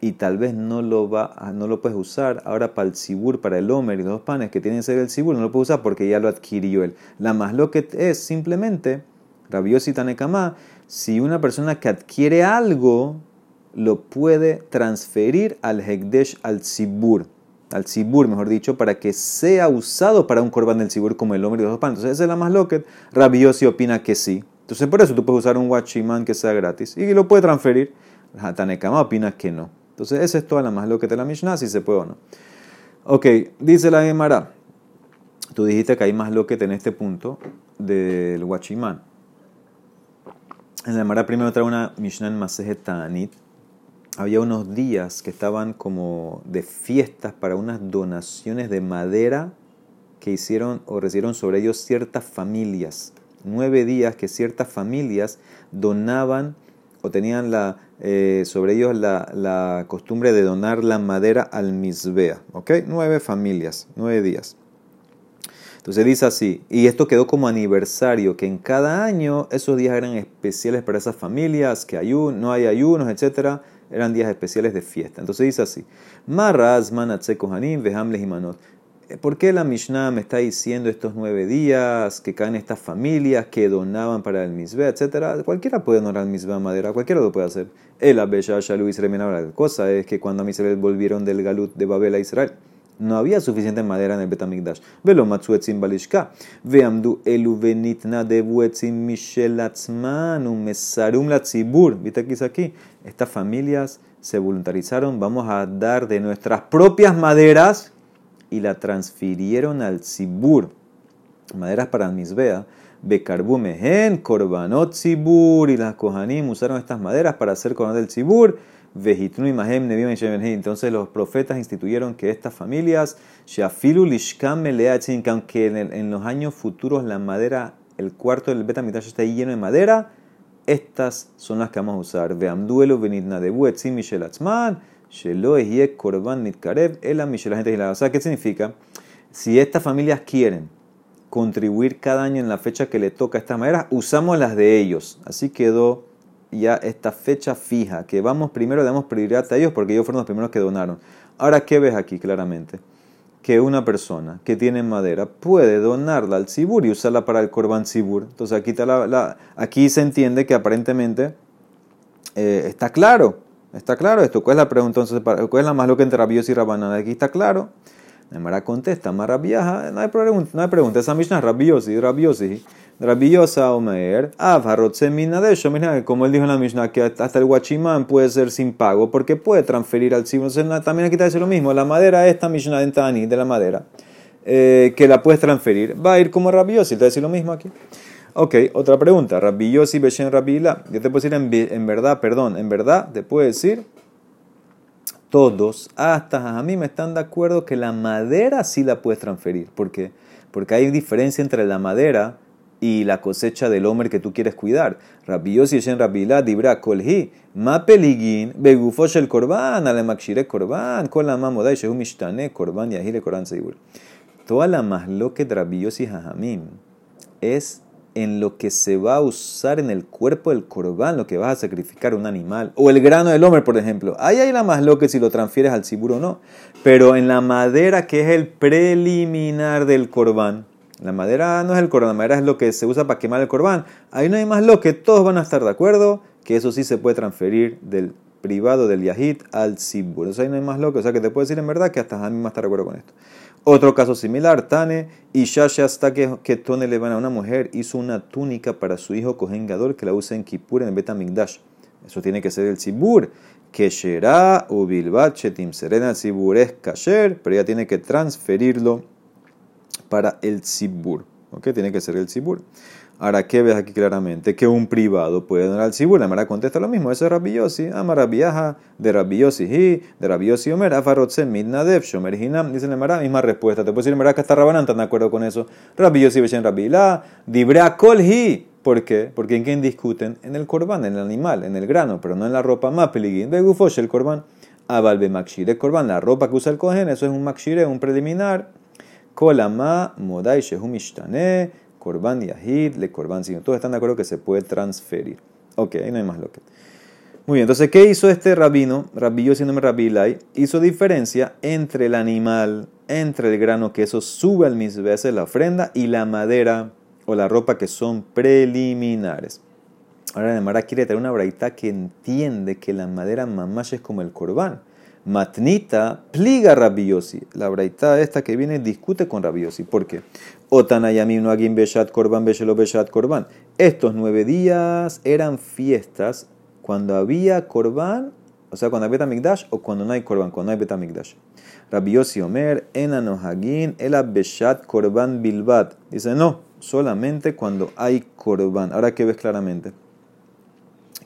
Y tal vez no lo, va no lo puedes usar ahora para el sibur, para el homer y los panes que tienen que ser el sibur, no lo puedes usar porque ya lo adquirió él. La más lo que es simplemente, rabiosi tanekama, si una persona que adquiere algo lo puede transferir al Hekdesh, al Tzibur, al Tzibur, mejor dicho, para que sea usado para un corbán del Tzibur como el hombre de los dos panes. Entonces, esa es la más loca. Rabiosi opina que sí. Entonces, por eso tú puedes usar un Wachiman que sea gratis y lo puede transferir. Tanekama opina que no. Entonces, esa es toda la más loca de la Mishnah, si se puede o no. Ok, dice la Gemara. Tú dijiste que hay más loquet en este punto del Wachimán. En la Gemara primero trae una Mishnah en Masejet Ta'anit. Había unos días que estaban como de fiestas para unas donaciones de madera que hicieron o recibieron sobre ellos ciertas familias. Nueve días que ciertas familias donaban o tenían la, eh, sobre ellos la, costumbre de donar la madera al Misbea. ¿Ok? Nueve familias, nueve días. Entonces dice así, y esto quedó como aniversario, que en cada año esos días eran especiales para esas familias, que no hay ayunos, etc. Eran días especiales de fiesta. Entonces dice así, Marraz manatse kohanim vehamles manot. Eh, ¿Por qué la Mishnah me está diciendo estos nueve días que caen estas familias que donaban para el misbeh, etcétera? Cualquiera puede donar el misbeh a madera, cualquiera lo puede hacer. El Abesha Shalu Israel La cosa es que cuando a Israel volvieron del Galut de Babel a Israel, no había suficiente madera en el Betamigdash. Velo matzuetzim balishka. Veamdu elu venitna de buetzim un mesarum latzibur. ¿Viste aquí? aquí? Estas familias se voluntarizaron. Vamos a dar de nuestras propias maderas y la transfirieron al tzibur. Maderas para misbea. Bekarbumehen, korbanot tzibur. Y las kohanim usaron estas maderas para hacer korbanot del tzibur entonces los profetas instituyeron que estas familias, que aunque en, los años futuros la madera, el cuarto del Betamitash está lleno de madera, estas son las que vamos a usar. Veamduelo de Buetzim Michel Atzman, Shelo Korban Mitkarev, Ela O sea, ¿qué significa? Si estas familias quieren contribuir cada año en la fecha que le toca a estas maderas, usamos las de ellos. Así quedó ya esta fecha fija, que vamos primero, damos prioridad a ellos porque ellos fueron los primeros que donaron. Ahora, ¿qué ves aquí claramente? Que una persona que tiene madera puede donarla al Sibur y usarla para el Corban Sibur. Entonces aquí, está la, aquí se entiende que aparentemente eh, está claro. Está claro esto. ¿Cuál es la pregunta entonces? ¿Cuál es la más loca entre Rabios y Rabanana? Aquí está claro. Mara contesta, Mara viaja, no hay pregunta, no hay pregunta. Esa Mishnah es rabiosi, rabiosi. Rabiosa Omer, como él dijo en la Mishnah, que hasta el guachimán puede ser sin pago, porque puede transferir al Sibur. También aquí te dice lo mismo, la madera, esta Mishnah de Tani, de la madera, eh, que la puedes transferir, va a ir como rabiosi, te dice lo mismo aquí. Ok, otra pregunta. Rabiosi Beshen Rabila. Yo te puedo decir en, en verdad, perdón, en verdad, te puedo decir todos, hasta a mí me están de acuerdo que la madera sí la puedes transferir. ¿Por qué? Porque hay diferencia entre la madera y la cosecha del hombre que tú quieres cuidar. Rabbi Yossi Shen Rabila Dibra Kolhi, Ma Peligin, Begufosh el Korban, Ale Makshire Korban, Kol la Mamodai Shehu Mishtane, Korban Yahile Korban Seibur. Toda la masloque de Rabbi Yossi Jajamim es en lo que se va a usar en el cuerpo del corbán, lo que vas a sacrificar un animal, o el grano del hombre, por ejemplo. Ahí hay la más loca si lo transfieres al ciburo o no. Pero en la madera, que es el preliminar del corbán, la madera no es el corbán, la madera es lo que se usa para quemar el corbán. Ahí no hay más lo que todos van a estar de acuerdo que eso sí se puede transferir del privado del yahid al ciburo. Eso ahí no hay más loco. O sea que te puedo decir en verdad que hasta a mí está de acuerdo con esto. Otro caso similar, Tane y Shasha hasta que, que Tone le van a una mujer, hizo una túnica para su hijo Kohengador que la usa en Kippur en el Betamigdash. Eso tiene que ser el Sibur. Que Shera o Bilbat Shetim Serena Sibur es pero ella tiene que transferirlo para el Sibur. ¿Ok? Tiene que ser el Sibur. Ahora, ¿qué ves aquí claramente? Que un privado puede donar al Sibur. La Mara contesta lo mismo. Eso es Rabbi Ama Viaja de Rabbi Hi, de Rabbi Omer, Afarotse Midnadev, Shomer Hinam. Dice la Mara, misma respuesta. Te puedo decir, Mara, que está Rabanán, ¿están de acuerdo con eso? Rabbi Yossi Beshen Rabbi La, Dibra Kolhi. ¿Por qué? Porque en quién discuten? En el corbán, en el animal, en el grano, pero no en la ropa. Mapeligin, Begufosh, el corbán. Abalbe Makshire Korban, la ropa que usa el cohen, eso es un Makshire, un preliminar. Kolama, Modai, Shehum Corban Yahid, Le Corban sino Todos están de acuerdo que se puede transferir. Ok, ahí no hay más lo que. Muy bien, entonces, ¿qué hizo este rabino? Rabbi siendo Rabbi Lai, hizo diferencia entre el animal, entre el grano, que eso sube al mismo veces la ofrenda, y la madera o la ropa que son preliminares. Ahora el Mara quiere traer una braita que entiende que la madera mamash es como el corbán. Matnita pliga rabiosi. La braita esta que viene discute con rabiosi. ¿Por qué? Otanayami no agin beshat korban beshelo beshat korban. Estos nueve días eran fiestas cuando había korban, o sea, cuando había betamigdash o cuando no hay korban, cuando no hay betamigdash. Rabiosi Omer, enanohagin, ela beshat korban bilbat. Dice, no, solamente cuando hay korban. Ahora que ves claramente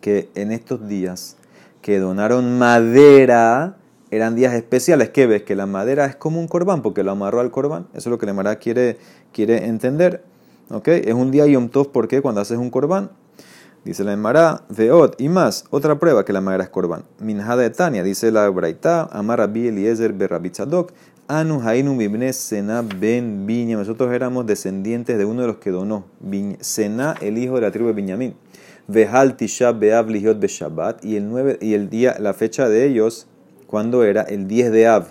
que en estos días que donaron madera, eran días especiales. ¿Qué ves? Que la madera es como un corbán porque lo amarró al corbán. Eso es lo que la Mara quiere, quiere entender. ¿Ok? Es un día Yom Tov porque cuando haces un corbán. Dice la Emara, Veot y más, otra prueba que la madera es corbán. Minjada de Tania, dice la Braita, Amar Rabbi Eliezer Berrabitzadok, Anu Hainu Bibne Sena Ben Biña. Nosotros éramos descendientes de uno de los que donó, Sena, el hijo de la tribu de Binyamin. Vehal Tisha Beav Lihiot Beshabbat, y el, y el día, la fecha de ellos cuando era el 10 de Av.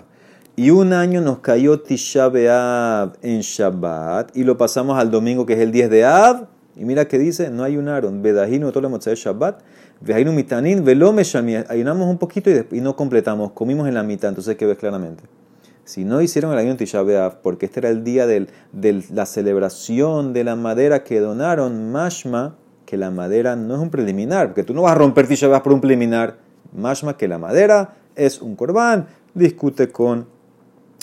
Y un año nos cayó Tisha B'Av en Shabbat y lo pasamos al domingo que es el 10 de Av. Y mira que dice, no ayunaron. Bedahinu de Shabbat. Vedainu mitanin velome Ayunamos un poquito y, no completamos. Comimos en la mitad. Entonces, ¿qué ves claramente? Si no hicieron el ayuno Tisha B'Av, porque este era el día de la celebración de la madera que donaron, mashma, que la madera no es un preliminar, porque tú no vas a romper Tisha B'Av por un preliminar. Mashma que la madera es un corbán, discute con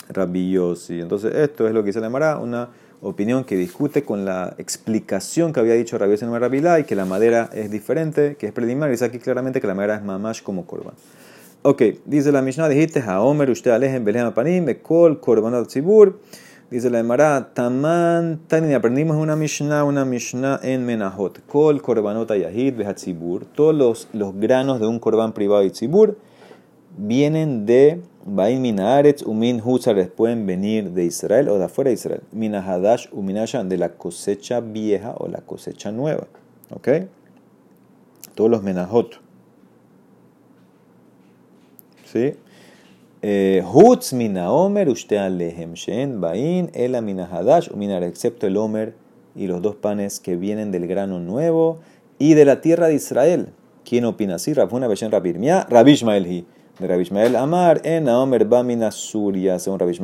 Rabbi Entonces, esto es lo que dice la Mara, una opinión que discute con la explicación que había dicho Rabbi Yossi en y que la madera es diferente, que es preliminar, y dice aquí claramente que la madera es mamash como corbán. Ok, dice la Mishnah, dijiste, Haomer, usted alejen Belén Apanim, Bekol, Korban Tzibur. Dice la Emara, Taman, Tanin, aprendimos una Mishnah, una Mishnah en Menahot. Kol, Korbanot Yahid, Behatzibur. Todos los, los granos de un Korban privado y Tzibur vienen de Bain Minaretz Umin Huzares, pueden venir de Israel o de afuera de Israel. Minahadash Uminashan, de la cosecha vieja o la cosecha nueva. ¿Ok? Todos los menajot. ¿Sí? Eh, Hutz mina omer alehem shen bain ela minahadash uminar, excepto el omer y los dos panes que vienen del grano nuevo y de la tierra de Israel. ¿Quién opina así? Rafuna Beshen Rabirmia, Rabishmael hi de Rabbi Amar, en Omer Bamina Suria. Según Rabbi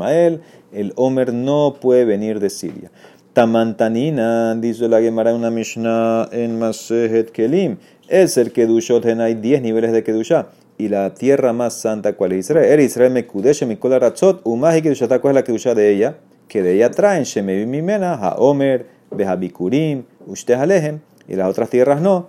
el Omer no puede venir de Siria. Tamantanina, dice la Gemara una Mishnah en Masehet Kelim, es el Kedushot, hay 10 niveles de Kedusha. Y la tierra más santa, ¿cuál es Israel? Era Israel Mekudesh, Mikola Ratzot, Umahi Kedusha, ¿cuál es la Kedusha de ella? Que de ella traen Shemevi Mimena, Haomer, Behabikurim, Usted Alejem y las otras tierras no.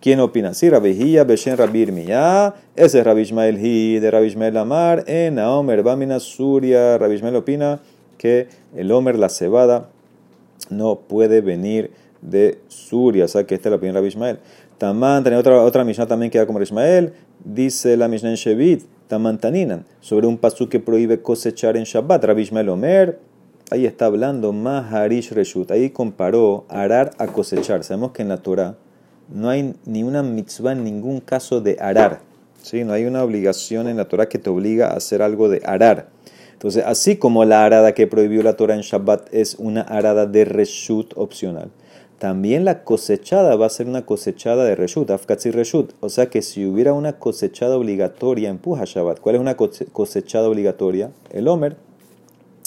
¿Quién opina? Sí, Rabihia, Beshen Rabir Miyah. Ese es Rabishmael Hi de Rabishmael Amar. En Aomer Bamina Suria. Rabishmael opina que el Omer, la cebada, no puede venir de Suria. O sea que esta es la opinión de Rabishmael. Tamán, tiene otra, otra Mishnah también queda como Rabishmael. Dice la Mishnah en Shevit. Tamantaninan. Sobre un pasú que prohíbe cosechar en Shabbat. Rabishmael Omer ahí está hablando Maharish Reshut. Ahí comparó arar a cosechar. Sabemos que en la Torah no hay ni una mitzvah en ningún caso de arar. ¿sí? No hay una obligación en la Torah que te obliga a hacer algo de arar. Entonces, así como la arada que prohibió la Torah en Shabbat es una arada de Reshut opcional, también la cosechada va a ser una cosechada de Reshut, Afkatzi Reshut. O sea que si hubiera una cosechada obligatoria en Puja Shabbat, ¿cuál es una cosechada obligatoria? El Homer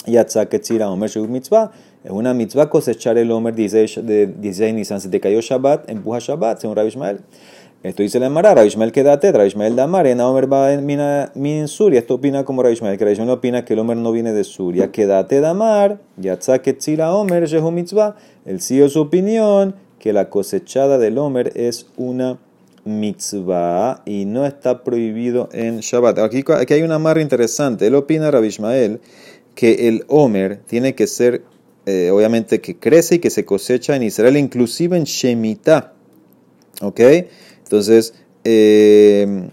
Yatzak Omer Shehut Mitzvah. Es una mitzvah cosechar el Omer de 16 Nisan. Si te cayó Shabbat, empuja Shabbat, según Rabbi Ishmael. Esto dice la Emara, Rabbi Ishmael quédate, Rabbi Ishmael Damar, en Omer va en Suria. Esto opina como Rabbi Ishmael, que Rabbi Ishmael opina que el Omer no viene de Suria. Quédate Damar, Yatzak Etzira Omer Shehut Mitzvah. Él sigue su opinión que la cosechada del Omer es una mitzvah y no está prohibido en Shabbat. Aquí, aquí hay una amarra interesante. Él opina, Rabbi Ishmael, que el Omer tiene que ser, eh, obviamente, que crece y que se cosecha en Israel, inclusive en Shemitah. ¿Ok? Entonces, eh,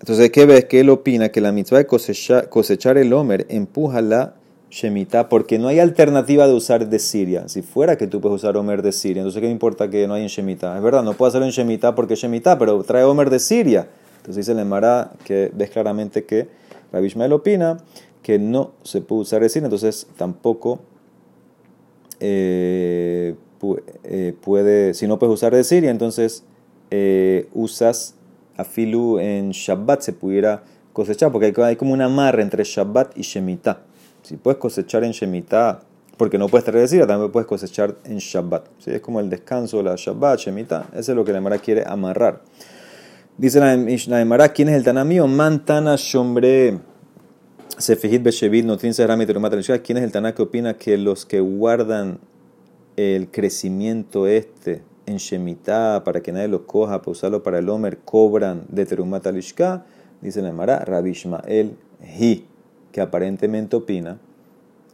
entonces, ¿qué ves? Que él opina que la mitzvah de cosechar, el Omer empuja la Shemitah porque no hay alternativa de usar de Siria. Si fuera que tú puedes usar Omer de Siria, entonces ¿qué me importa que no hay en Shemitah? Es verdad, no puedo hacerlo en Shemitah porque es Shemitah, pero trae Omer de Siria. Entonces dice el Emara que ves claramente que Rabbi Ishmael opina que no se puede usar decir, entonces tampoco eh, eh, puede, si no puedes usar de Siria, entonces eh, usas afilu en Shabbat, se pudiera cosechar, porque hay, como una amarre entre Shabbat y Shemitah. Si puedes cosechar en Shemitah, porque no puedes traer de Siria, también puedes cosechar en Shabbat. ¿Sí? Es como el descanso, la Shabbat, Shemitah, eso es lo que la Mara quiere amarrar. Dice la ¿quién es el Tanamío? Mantana Shombre. Sefijit Beshevit, Notrin Serami ¿Quién es el Taná que opina que los que guardan el crecimiento este en Shemitah para que nadie lo coja, para usarlo para el Homer, cobran de Terumat Alishka? Dice la Mara, Rabbi Ishmael Hi, que aparentemente opina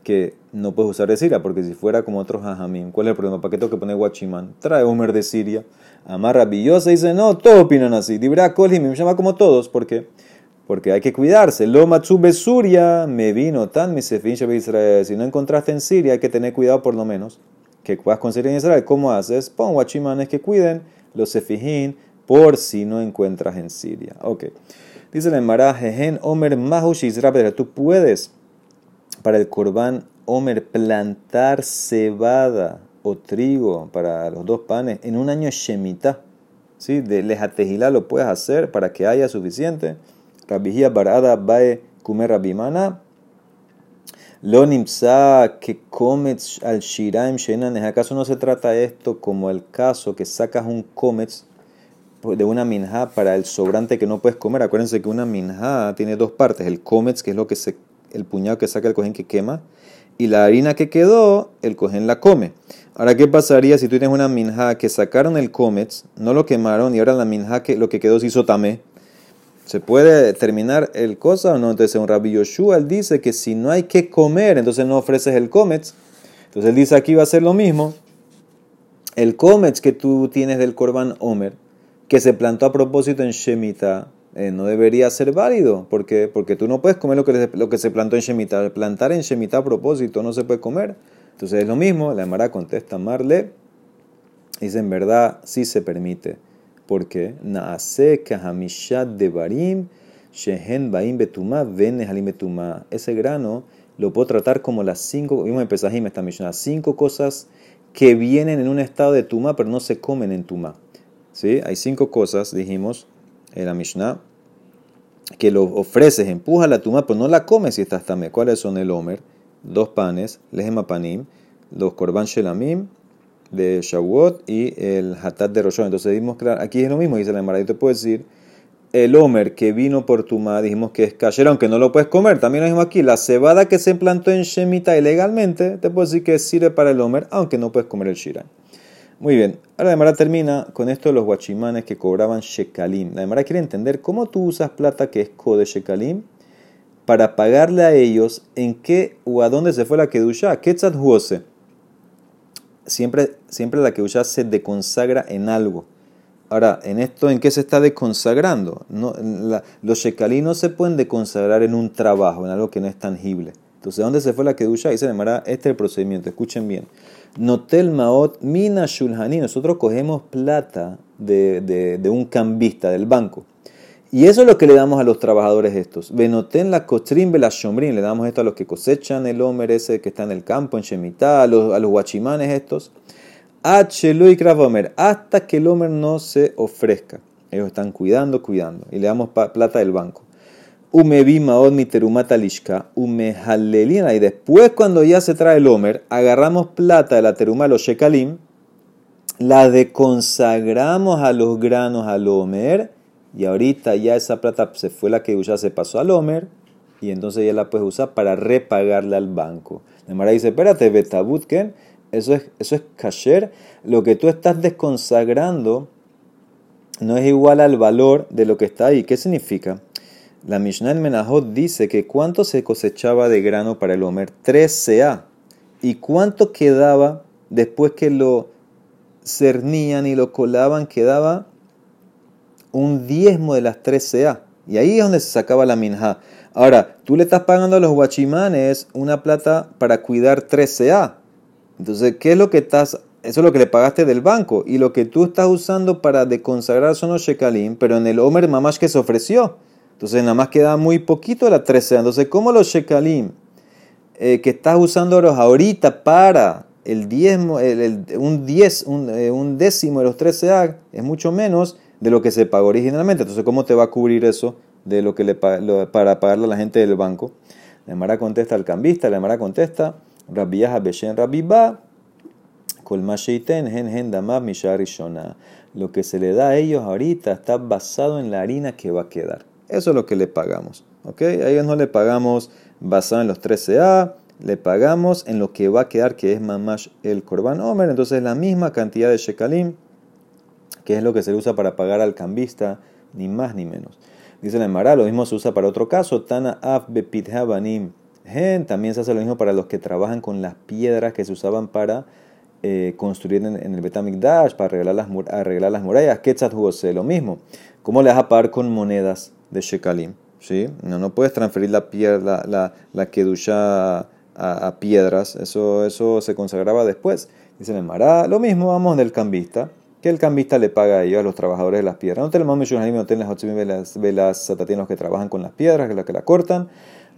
que no puedes usar de Siria, porque si fuera como otros hajamim, ¿cuál es el problema? ¿Para qué tengo que poner guachimán? Trae Homer de Siria, amarra billosa y dice, no, todos opinan así. Dibra Kolhim, me llama como todos, porque porque hay que cuidarse. Lo matsube Suria me vino tan Israel. Si no encontraste en Siria, hay que tener cuidado por lo menos. Que puedas conseguir en Israel. ¿Cómo haces? Pon guachimanes que cuiden los sefijín por si no encuentras en Siria. Ok. Dice la Emara, Jejen Omer Mahush Israel. Tú puedes, para el Corbán Omer, plantar cebada o trigo para los dos panes en un año Shemitah. ¿Sí? De lejatejilá lo puedes hacer para que haya suficiente. Rabijía barada bae kumer rabimana. Lo nimsa que comets al shiraim shenan. ¿Acaso no se trata esto como el caso que sacas un comets de una minja para el sobrante que no puedes comer? Acuérdense que una minja tiene dos partes. El comets, que es lo que se, el puñado que saca el cojín que quema. Y la harina que quedó, el cojín la come. Ahora, ¿qué pasaría si tú tienes una minja que sacaron el comets, no lo quemaron y ahora la minja que lo que quedó se hizo tamé? ¿Se puede terminar el cosa o no? Entonces, un Rabbi Yoshua él dice que si no hay que comer, entonces no ofreces el comets. Entonces, él dice aquí va a ser lo mismo. El comets que tú tienes del Corban Omer, que se plantó a propósito en Shemitah, eh, no debería ser válido. ¿Por qué? Porque tú no puedes comer lo que, lo que se plantó en Shemitah. Plantar en Shemitah a propósito no se puede comer. Entonces, es lo mismo. La Emara contesta Marle. Dice, en verdad, sí se permite porque naase kahamishat devarim shehen baim betuma vene halim. Ese grano lo puedo tratar como las cinco, vimos en Pesajim esta Mishnah, cinco cosas que vienen en un estado de tuma pero no se comen en tuma. ¿Sí? Hay cinco cosas, dijimos en la Mishnah, que lo ofreces, empuja la tuma, pero no la comes si estás tamé. ¿Cuáles son el homer? Dos panes, lehema panim, los korban shelamim, de Shavuot y el Hatat de Roshon. Entonces dijimos, claro, aquí es lo mismo, dice la Emara. Yo te puedo decir, el Homer que vino por Tumá, dijimos que es kasher, aunque no lo puedes comer. También lo dijimos aquí, la cebada que se plantó en Shemitah ilegalmente, te puedo decir que sirve para el Homer, aunque no puedes comer el Shiran. Muy bien, ahora la Emara termina con esto de los guachimanes que cobraban Shekalim. La Emara quiere entender cómo tú usas plata que es Kode Shekalim para pagarle a ellos en qué o a dónde se fue la Kedusha. Ketzat Huose siempre, siempre la Kedusha se deconsagra en algo. Ahora, ¿en esto en qué se está deconsagrando? No, los shekali no se pueden deconsagrar en un trabajo, en algo que no es tangible. Entonces, ¿dónde se fue la Kedusha? Ahí se llamará este es el procedimiento. Escuchen bien. Notel maot mina shulhani. Nosotros cogemos plata de, de un cambista del banco. Y eso es lo que le damos a los trabajadores estos. Benoten la costrim la. Le damos esto a los que cosechan el homer ese que está en el campo, en Shemitah, a los, a los guachimanes estos. y kravomer. Hasta que el homer no se ofrezca. Ellos están cuidando, cuidando. Y le damos plata del banco. Umevi maod miterumata lishka. Umehalelina. Y después, cuando ya se trae el homer, agarramos plata de la teruma, los shekalim. La deconsagramos a los granos al homer y ahorita ya esa plata se fue la que ya se pasó al Homer y entonces ya la puedes usar para repagarle al banco. La Mara dice, espérate, Betabutken, eso es, eso es. Lo que tú estás desconsagrando no es igual al valor de lo que está ahí. ¿Qué significa? La Mishnah en Menahot dice que cuánto se cosechaba de grano para el Homer, 3 CA. ¿Y cuánto quedaba después que lo cernían y lo colaban? Quedaba un diezmo de las 13A. Y ahí es donde se sacaba la minja. Ahora, tú le estás pagando a los guachimanes una plata para cuidar 13A. Entonces, ¿qué es lo que estás eso es lo que le pagaste del banco. Y lo que tú estás usando para deconsagrar son los shekalim, pero en el Omer Mamash que se ofreció. Entonces nada más queda muy poquito de la 13. Entonces, ¿cómo los shekalim eh, que estás usando ahorita para el diezmo, un, diez, eh, un, décimo de los 13 A es mucho menos de lo que se pagó originalmente. Entonces, ¿cómo te va a cubrir eso de lo que le, para pagarle a la gente del banco? La Mara contesta al cambista, la Mara contesta, Rabbiyaha Beshen Rabbiba, Kolmasheiten, Hen Hen Damab Misharishona. Lo que se le da a ellos ahorita está basado en la harina que va a quedar. Eso es lo que le pagamos. ¿ok? A ellos no le pagamos basado en los 13A, le pagamos en lo que va a quedar, que es mamash el korban omer. Entonces la misma cantidad de shekalim, que es lo que se usa para pagar al cambista, ni más ni menos. Dice la Emara, lo mismo se usa para otro caso, Tana af banim gen. También se hace lo mismo para los que trabajan con las piedras que se usaban para eh, construir en, el Betamikdash, para arreglar las, arreglar las murallas. Ketzat jugose, lo mismo. ¿Cómo le vas a pagar con monedas de shekalim? ¿Sí? No, no puedes transferir la, piedra, la, la, kedusha a, piedras, eso, eso se consagraba después. Dice el Mará, lo mismo vamos del cambista, que el cambista le paga a ellos, a los trabajadores de las piedras. No tenemos muchos no tenemos las velas satatinos que trabajan con las piedras, que las que la cortan,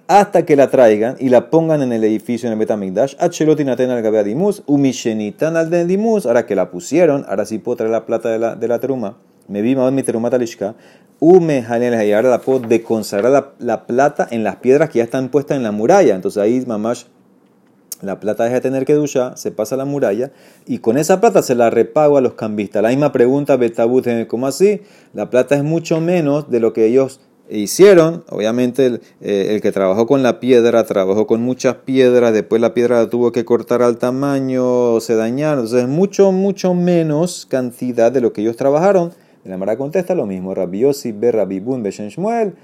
hasta que la traigan y la pongan en el edificio en el Betamigdash. Achelotin al Gabea Dimus, Umishenitan al Dimus, ahora que la pusieron, ahora sí puedo traer la plata de la, de la teruma. Me vi mi terumata lishka, Ume y ahora la puedo deconsagrar la, la, plata en las piedras que ya están puestas en la muralla. Entonces ahí mamash la plata deja de tener que ducha, se pasa a la muralla y con esa plata se la repago a los cambistas. La misma pregunta, Betabut, ¿cómo así? La plata es mucho menos de lo que ellos hicieron. Obviamente el, eh, el, que trabajó con la piedra, trabajó con muchas piedras, después la piedra tuvo que cortar al tamaño, se dañaron. Entonces es mucho, mucho menos cantidad de lo que ellos trabajaron. La Mara contesta lo mismo. Rabbi Yossi, Be Rabbi Bun, Beshen Shmuel,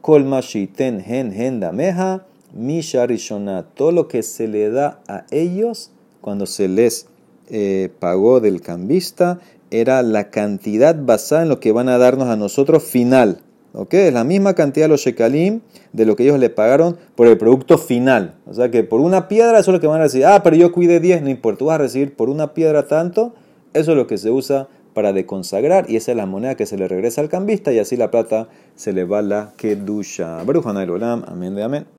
Kol Mashiten, Hen, Hen, Dameja, Misha Rishonah. Todo lo que se le da a ellos cuando se les eh, pagó del cambista era la cantidad basada en lo que van a darnos a nosotros final. ¿Ok? Es la misma cantidad de los shekalim de lo que ellos le pagaron por el producto final. O sea que por una piedra eso es lo que van a decir. Ah, pero yo cuide 10, no importa. Tú vas a recibir por una piedra tanto. Eso es lo que se usa para deconsagrar y esa es la moneda que se le regresa al cambista y así la plata se le va la kedusha. Baruch amén de amén.